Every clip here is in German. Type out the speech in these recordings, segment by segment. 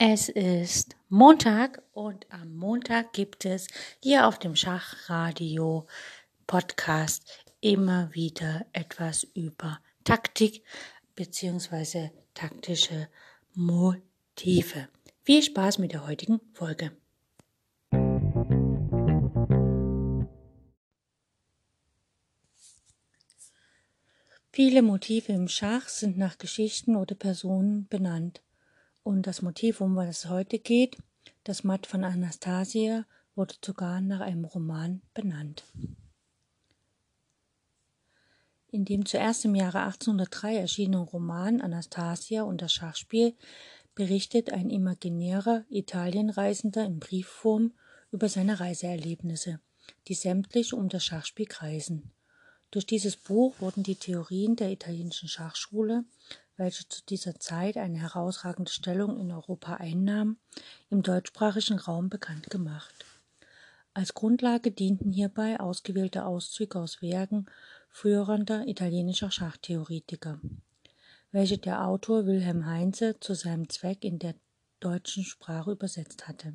Es ist Montag und am Montag gibt es hier auf dem Schachradio Podcast immer wieder etwas über Taktik bzw. taktische Motive. Viel Spaß mit der heutigen Folge. Viele Motive im Schach sind nach Geschichten oder Personen benannt. Und das Motiv, um was es heute geht, das Matt von Anastasia, wurde sogar nach einem Roman benannt. In dem zuerst im Jahre 1803 erschienenen Roman Anastasia und das Schachspiel berichtet ein imaginärer Italienreisender in Briefform über seine Reiseerlebnisse, die sämtlich um das Schachspiel kreisen. Durch dieses Buch wurden die Theorien der italienischen Schachschule welche zu dieser Zeit eine herausragende Stellung in Europa einnahm, im deutschsprachigen Raum bekannt gemacht. Als Grundlage dienten hierbei ausgewählte Auszüge aus Werken führender italienischer Schachtheoretiker, welche der Autor Wilhelm Heinze zu seinem Zweck in der deutschen Sprache übersetzt hatte.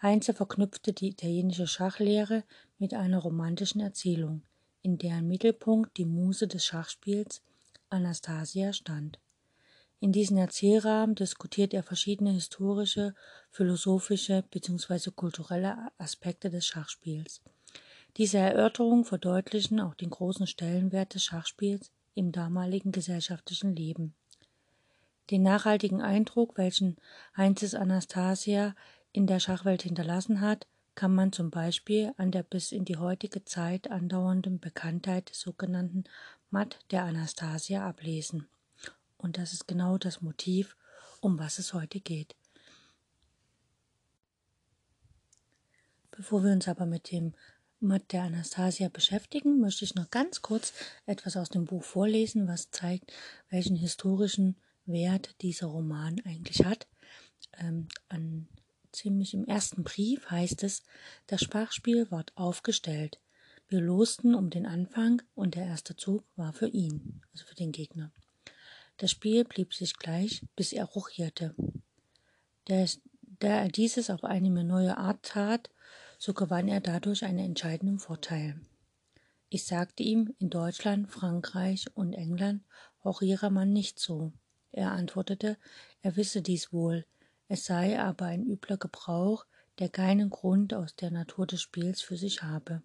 Heinze verknüpfte die italienische Schachlehre mit einer romantischen Erzählung, in deren Mittelpunkt die Muse des Schachspiels Anastasia stand. In diesem Erzählrahmen diskutiert er verschiedene historische, philosophische bzw. kulturelle Aspekte des Schachspiels. Diese Erörterungen verdeutlichen auch den großen Stellenwert des Schachspiels im damaligen gesellschaftlichen Leben. Den nachhaltigen Eindruck, welchen Heinzes Anastasia in der Schachwelt hinterlassen hat, kann man zum Beispiel an der bis in die heutige Zeit andauernden Bekanntheit des sogenannten Matt der Anastasia ablesen. Und das ist genau das Motiv, um was es heute geht. Bevor wir uns aber mit dem Matt der Anastasia beschäftigen, möchte ich noch ganz kurz etwas aus dem Buch vorlesen, was zeigt, welchen historischen Wert dieser Roman eigentlich hat. Ähm, an ziemlich im ersten Brief heißt es, das Sprachspiel ward aufgestellt. Wir losten um den Anfang und der erste Zug war für ihn, also für den Gegner. Das Spiel blieb sich gleich, bis er ruchierte. Da er dieses auf eine neue Art tat, so gewann er dadurch einen entscheidenden Vorteil. Ich sagte ihm, in Deutschland, Frankreich und England hochiere man nicht so. Er antwortete, er wisse dies wohl, es sei aber ein übler Gebrauch, der keinen Grund aus der Natur des Spiels für sich habe.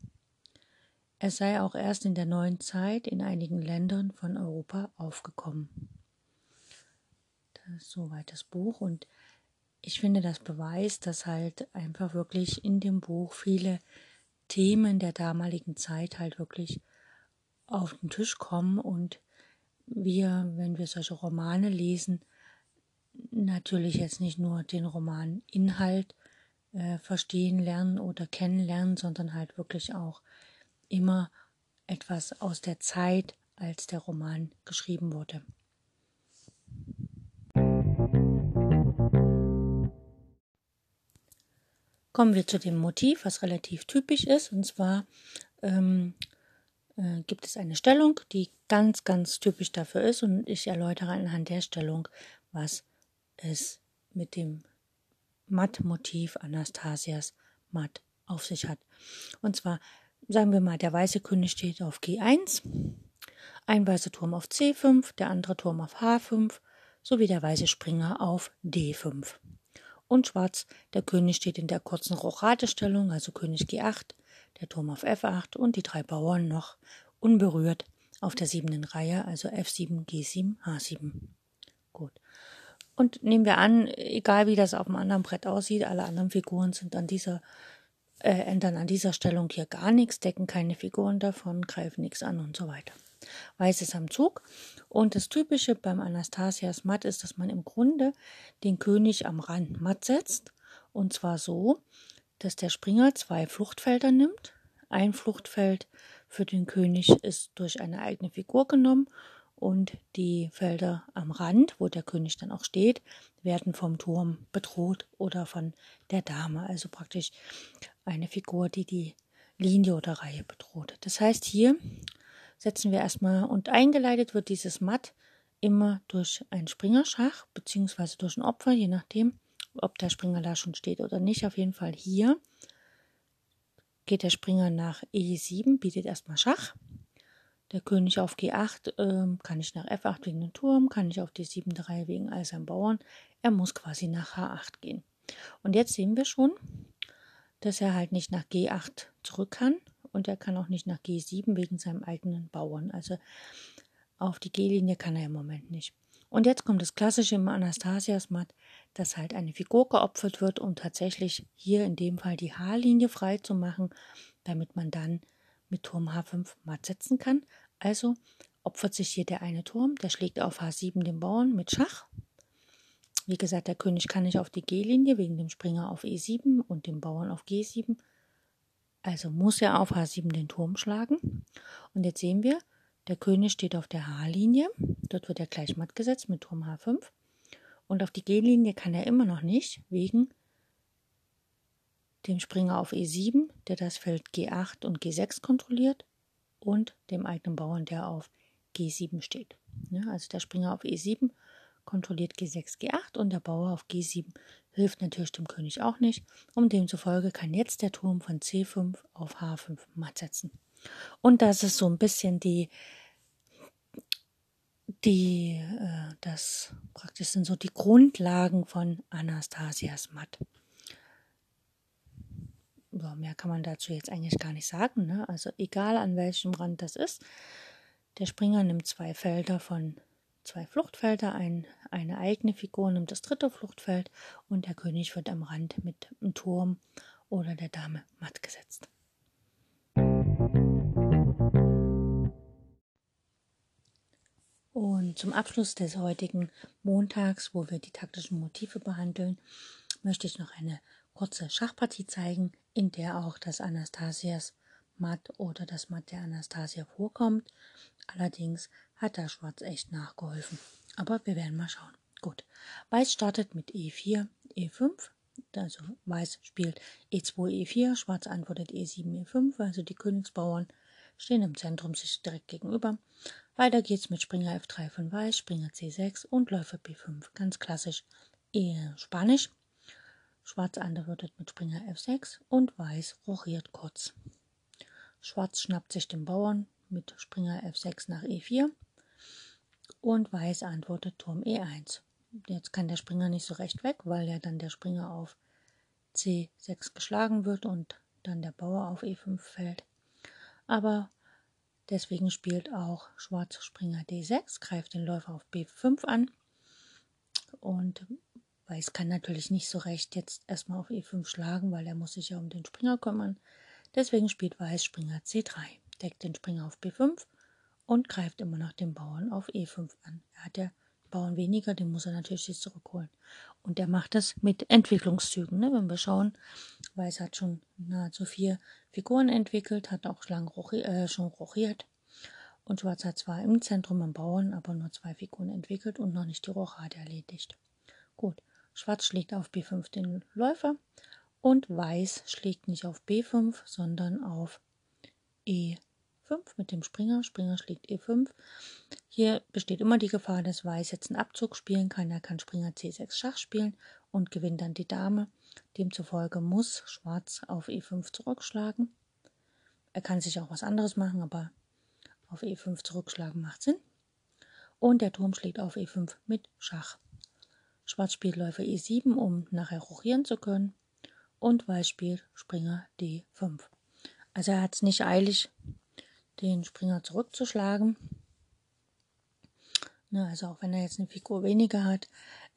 Er sei auch erst in der neuen Zeit in einigen Ländern von Europa aufgekommen. Das ist soweit das Buch und ich finde, das beweist, dass halt einfach wirklich in dem Buch viele Themen der damaligen Zeit halt wirklich auf den Tisch kommen und wir, wenn wir solche Romane lesen, natürlich jetzt nicht nur den Romaninhalt äh, verstehen lernen oder kennenlernen, sondern halt wirklich auch immer etwas aus der Zeit, als der Roman geschrieben wurde. Kommen wir zu dem Motiv, was relativ typisch ist, und zwar ähm, äh, gibt es eine Stellung, die ganz, ganz typisch dafür ist, und ich erläutere anhand der Stellung, was es mit dem Matt-Motiv Anastasias Matt auf sich hat. Und zwar sagen wir mal, der weiße König steht auf G1, ein weißer Turm auf C5, der andere Turm auf H5 sowie der weiße Springer auf D5. Und schwarz, der König steht in der kurzen Rochatestellung, also König G8, der Turm auf F8 und die drei Bauern noch unberührt auf der siebenten Reihe, also F7, G7, H7. Gut. Und nehmen wir an, egal wie das auf dem anderen Brett aussieht, alle anderen Figuren sind an dieser äh, ändern an dieser Stellung hier gar nichts, decken keine Figuren davon, greifen nichts an und so weiter. Weiß ist am Zug. Und das Typische beim Anastasias Matt ist, dass man im Grunde den König am Rand matt setzt. Und zwar so, dass der Springer zwei Fluchtfelder nimmt. Ein Fluchtfeld für den König ist durch eine eigene Figur genommen und die Felder am Rand, wo der König dann auch steht, werden vom Turm bedroht oder von der Dame, also praktisch eine Figur, die die Linie oder Reihe bedroht. Das heißt, hier setzen wir erstmal und eingeleitet wird dieses Matt immer durch ein Springerschach beziehungsweise durch ein Opfer, je nachdem, ob der Springer da schon steht oder nicht. Auf jeden Fall hier geht der Springer nach E7, bietet erstmal Schach. Der König auf G8 äh, kann ich nach F8 wegen dem Turm, kann ich auf D7 3 wegen all seinen Bauern. Er muss quasi nach H8 gehen. Und jetzt sehen wir schon, dass er halt nicht nach G8 zurück kann und er kann auch nicht nach G7 wegen seinem eigenen Bauern. Also auf die G-Linie kann er im Moment nicht. Und jetzt kommt das Klassische im Anastasias-Matt, dass halt eine Figur geopfert wird, um tatsächlich hier in dem Fall die H-Linie frei zu machen, damit man dann mit Turm H5 matt setzen kann. Also opfert sich hier der eine Turm, der schlägt auf H7 den Bauern mit Schach. Wie gesagt, der König kann nicht auf die G-Linie wegen dem Springer auf E7 und dem Bauern auf G7. Also muss er auf H7 den Turm schlagen. Und jetzt sehen wir, der König steht auf der H-Linie. Dort wird er gleich matt gesetzt mit Turm H5. Und auf die G-Linie kann er immer noch nicht, wegen dem Springer auf E7, der das Feld G8 und G6 kontrolliert, und dem eigenen Bauern, der auf G7 steht. Also der Springer auf E7 kontrolliert G6, G8 und der Bauer auf G7 hilft natürlich dem König auch nicht. Und demzufolge kann jetzt der Turm von C5 auf H5 matt setzen. Und das ist so ein bisschen die, die, äh, das praktisch sind so die Grundlagen von Anastasias Matt. Ja, mehr kann man dazu jetzt eigentlich gar nicht sagen. Ne? Also egal an welchem Rand das ist, der Springer nimmt zwei Felder von zwei Fluchtfelder, ein, eine eigene Figur nimmt das dritte Fluchtfeld und der König wird am Rand mit dem Turm oder der Dame matt gesetzt. Und zum Abschluss des heutigen Montags, wo wir die taktischen Motive behandeln, möchte ich noch eine kurze Schachpartie zeigen, in der auch das Anastasias Matt oder das Matt der Anastasia vorkommt. Allerdings hat da Schwarz echt nachgeholfen. Aber wir werden mal schauen. Gut. Weiß startet mit E4, E5. Also Weiß spielt E2, E4, Schwarz antwortet E7, E5. Also die Königsbauern stehen im Zentrum sich direkt gegenüber. Weiter geht's mit Springer F3 von Weiß, Springer C6 und Läufer B5. Ganz klassisch eher Spanisch. Schwarz antwortet mit Springer F6 und Weiß rochiert kurz. Schwarz schnappt sich den Bauern mit Springer F6 nach E4 und Weiß antwortet Turm E1. Jetzt kann der Springer nicht so recht weg, weil ja dann der Springer auf C6 geschlagen wird und dann der Bauer auf E5 fällt. Aber Deswegen spielt auch Schwarz Springer D6, greift den Läufer auf B5 an. Und Weiß kann natürlich nicht so recht jetzt erstmal auf E5 schlagen, weil er muss sich ja um den Springer kümmern. Deswegen spielt Weiß Springer C3, deckt den Springer auf B5 und greift immer noch den Bauern auf E5 an. Er hat ja Bauern weniger, den muss er natürlich jetzt zurückholen. Und er macht das mit Entwicklungszügen. Ne? Wenn wir schauen, Weiß hat schon nahezu vier Figuren entwickelt, hat auch lang rochi äh, schon rochiert. Und Schwarz hat zwar im Zentrum am Bauern, aber nur zwei Figuren entwickelt und noch nicht die Rochade erledigt. Gut, Schwarz schlägt auf B5 den Läufer und Weiß schlägt nicht auf B5, sondern auf E5 mit dem Springer. Springer schlägt E5. Hier besteht immer die Gefahr, dass Weiß jetzt einen Abzug spielen kann. Er kann Springer C6 Schach spielen und gewinnt dann die Dame. Demzufolge muss Schwarz auf E5 zurückschlagen. Er kann sich auch was anderes machen, aber auf E5 zurückschlagen macht Sinn. Und der Turm schlägt auf E5 mit Schach. Schwarz spielt Läufer E7, um nachher rochieren zu können. Und Weiß spielt Springer D5. Also er hat es nicht eilig, den Springer zurückzuschlagen. Ne, also auch wenn er jetzt eine Figur weniger hat,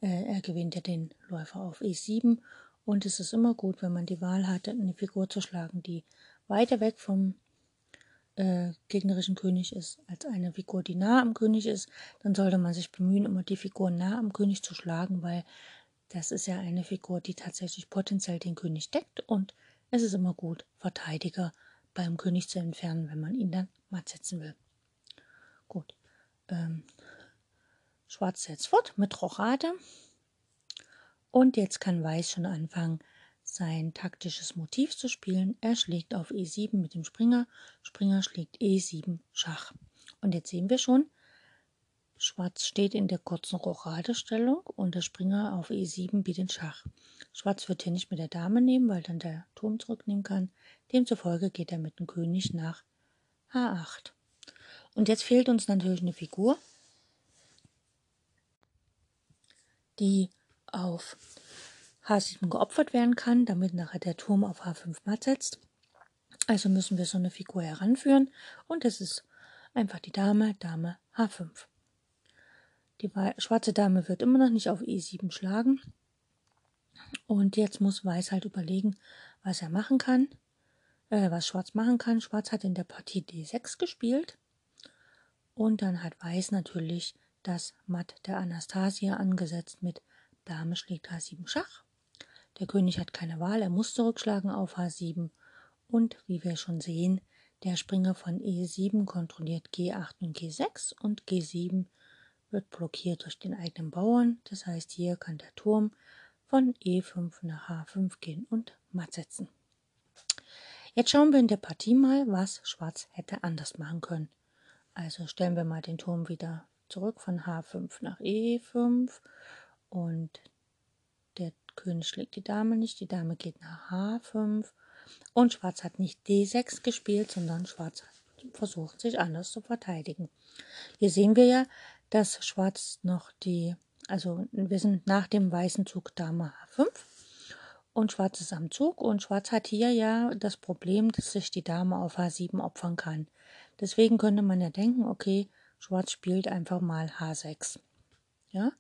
äh, er gewinnt ja den Läufer auf E7 und es ist immer gut, wenn man die Wahl hat, eine Figur zu schlagen, die weiter weg vom äh, gegnerischen König ist, als eine Figur, die nah am König ist, dann sollte man sich bemühen, immer die Figur nah am König zu schlagen, weil das ist ja eine Figur, die tatsächlich potenziell den König deckt. Und es ist immer gut, Verteidiger beim König zu entfernen, wenn man ihn dann matt setzen will. Gut. Ähm, Schwarz setzt fort mit Rochade. Und jetzt kann Weiß schon anfangen, sein taktisches Motiv zu spielen. Er schlägt auf E7 mit dem Springer. Springer schlägt E7 Schach. Und jetzt sehen wir schon, Schwarz steht in der kurzen Rochadestellung und der Springer auf E7 bietet Schach. Schwarz wird hier nicht mit der Dame nehmen, weil dann der Turm zurücknehmen kann. Demzufolge geht er mit dem König nach H8. Und jetzt fehlt uns natürlich eine Figur, die auf H7 geopfert werden kann, damit nachher der Turm auf H5 matt setzt. Also müssen wir so eine Figur heranführen und das ist einfach die Dame, Dame H5. Die schwarze Dame wird immer noch nicht auf E7 schlagen. Und jetzt muss Weiß halt überlegen, was er machen kann, äh, was Schwarz machen kann. Schwarz hat in der Partie D6 gespielt. Und dann hat Weiß natürlich das Matt der Anastasia angesetzt mit Dame schlägt H7 Schach. Der König hat keine Wahl, er muss zurückschlagen auf H7. Und wie wir schon sehen, der Springer von E7 kontrolliert G8 und G6 und G7 wird blockiert durch den eigenen Bauern. Das heißt, hier kann der Turm von E5 nach H5 gehen und matt setzen. Jetzt schauen wir in der Partie mal, was Schwarz hätte anders machen können. Also stellen wir mal den Turm wieder zurück von H5 nach E5 und der König schlägt die Dame nicht, die Dame geht nach H5 und Schwarz hat nicht D6 gespielt, sondern Schwarz versucht sich anders zu verteidigen. Hier sehen wir ja, dass Schwarz noch die, also wir sind nach dem weißen Zug Dame H5 und Schwarz ist am Zug und Schwarz hat hier ja das Problem, dass sich die Dame auf H7 opfern kann. Deswegen könnte man ja denken, okay, Schwarz spielt einfach mal H6. Ja?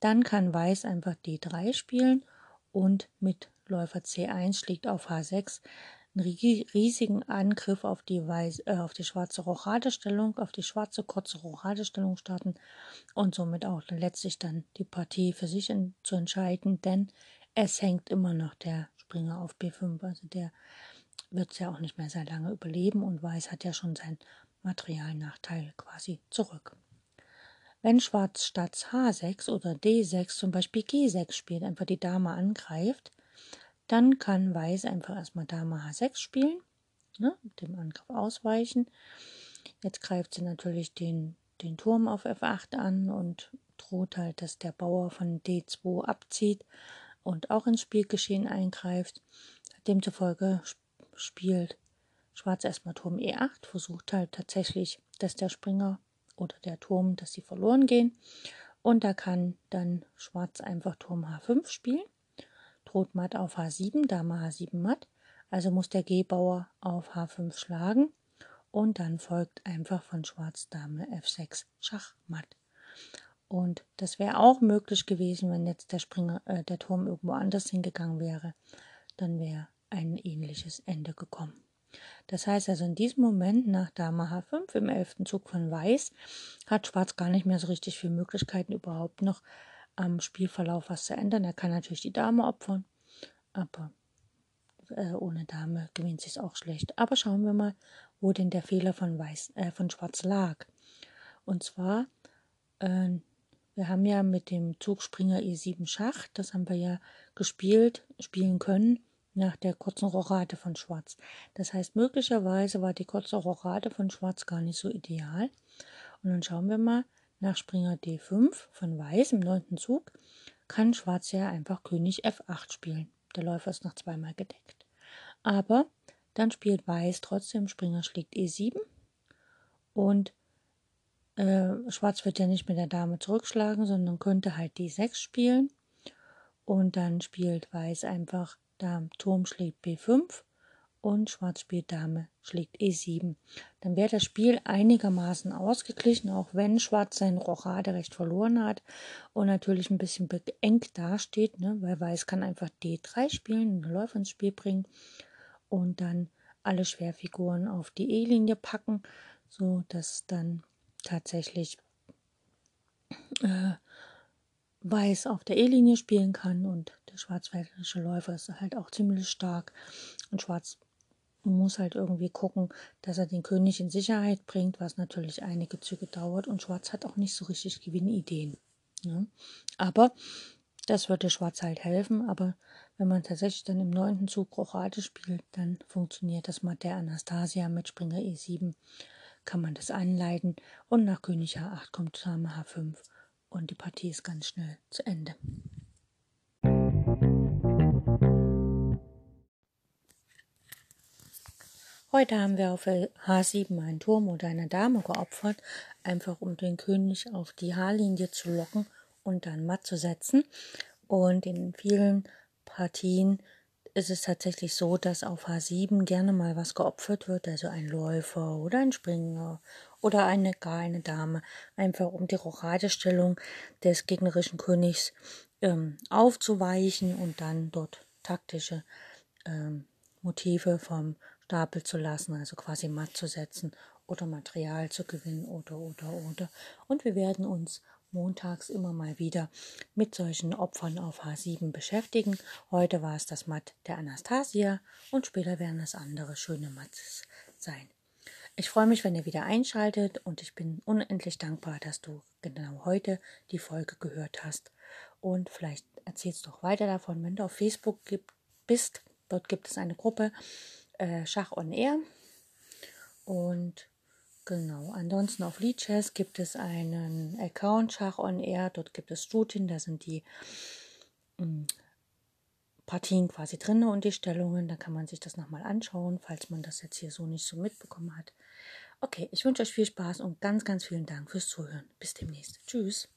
Dann kann Weiß einfach D3 spielen und mit Läufer C1 schlägt auf H6 einen riesigen Angriff auf die, Weiß, äh, auf die schwarze Rochadestellung, auf die schwarze kurze Rochadestellung starten und somit auch letztlich dann die Partie für sich in, zu entscheiden, denn es hängt immer noch der Springer auf B5, also der wird es ja auch nicht mehr sehr lange überleben und Weiß hat ja schon sein Materialnachteil quasi zurück. Wenn Schwarz statt H6 oder D6 zum Beispiel G6 spielt, einfach die Dame angreift, dann kann Weiß einfach erstmal Dame H6 spielen, ne, dem Angriff ausweichen. Jetzt greift sie natürlich den, den Turm auf F8 an und droht halt, dass der Bauer von D2 abzieht und auch ins Spielgeschehen eingreift. Demzufolge spielt Schwarz erstmal Turm E8, versucht halt tatsächlich, dass der Springer oder der Turm, dass sie verloren gehen. Und da kann dann Schwarz einfach Turm H5 spielen droht matt auf H7, Dame H7 matt. Also muss der G-Bauer auf H5 schlagen und dann folgt einfach von Schwarz Dame F6 Schachmatt. Und das wäre auch möglich gewesen, wenn jetzt der Springer, äh, der Turm irgendwo anders hingegangen wäre. Dann wäre ein ähnliches Ende gekommen. Das heißt also in diesem Moment nach Dame H5 im elften Zug von Weiß hat Schwarz gar nicht mehr so richtig viele Möglichkeiten überhaupt noch am Spielverlauf was zu ändern. Er kann natürlich die Dame opfern, aber äh, ohne Dame gewinnt sich auch schlecht. Aber schauen wir mal, wo denn der Fehler von, Weiß, äh, von Schwarz lag. Und zwar, äh, wir haben ja mit dem Zug Springer E7 Schach, das haben wir ja gespielt, spielen können nach der kurzen Rochade von Schwarz. Das heißt, möglicherweise war die kurze Rochade von Schwarz gar nicht so ideal. Und dann schauen wir mal, nach Springer D5 von Weiß im neunten Zug kann Schwarz ja einfach König F8 spielen. Der Läufer ist noch zweimal gedeckt. Aber dann spielt Weiß trotzdem Springer schlägt E7 und äh, Schwarz wird ja nicht mit der Dame zurückschlagen, sondern könnte halt D6 spielen. Und dann spielt Weiß einfach da Turm schlägt B5 und Schwarz spielt Dame schlägt E7. Dann wäre das Spiel einigermaßen ausgeglichen, auch wenn Schwarz sein Rochaderecht verloren hat und natürlich ein bisschen beengt dasteht, ne, weil Weiß kann einfach D3 spielen, einen Läufer ins Spiel bringen und dann alle Schwerfiguren auf die E-Linie packen, so dass dann tatsächlich äh, Weiß auf der E-Linie spielen kann und der schwarzwälderische Läufer ist halt auch ziemlich stark und Schwarz man muss halt irgendwie gucken, dass er den König in Sicherheit bringt, was natürlich einige Züge dauert. Und Schwarz hat auch nicht so richtig Gewinnideen. Ne? Aber das würde Schwarz halt helfen. Aber wenn man tatsächlich dann im neunten Zug Rochade spielt, dann funktioniert das mit der Anastasia mit Springer E7 kann man das anleiten und nach König H8 kommt Dame H5 und die Partie ist ganz schnell zu Ende. Heute haben wir auf H7 einen Turm oder eine Dame geopfert, einfach um den König auf die H-Linie zu locken und dann matt zu setzen. Und in vielen Partien ist es tatsächlich so, dass auf H7 gerne mal was geopfert wird, also ein Läufer oder ein Springer oder eine gar eine Dame, einfach um die Rochadestellung des gegnerischen Königs ähm, aufzuweichen und dann dort taktische ähm, Motive vom Stapel zu lassen, also quasi matt zu setzen oder Material zu gewinnen oder oder oder. Und wir werden uns montags immer mal wieder mit solchen Opfern auf H7 beschäftigen. Heute war es das Matt der Anastasia und später werden es andere schöne Matts sein. Ich freue mich, wenn ihr wieder einschaltet und ich bin unendlich dankbar, dass du genau heute die Folge gehört hast. Und vielleicht erzählst du auch weiter davon, wenn du auf Facebook bist. Dort gibt es eine Gruppe äh, Schach on Air. Und Genau, ansonsten auf Leadchess gibt es einen Account Schach on Air, dort gibt es Shooting, da sind die mh, mm, Partien quasi drin und die Stellungen, da kann man sich das nochmal anschauen, falls man das jetzt hier so nicht so mitbekommen hat. Okay, ich wünsche euch viel Spaß und ganz, ganz vielen Dank fürs Zuhören. Bis demnächst. Tschüss.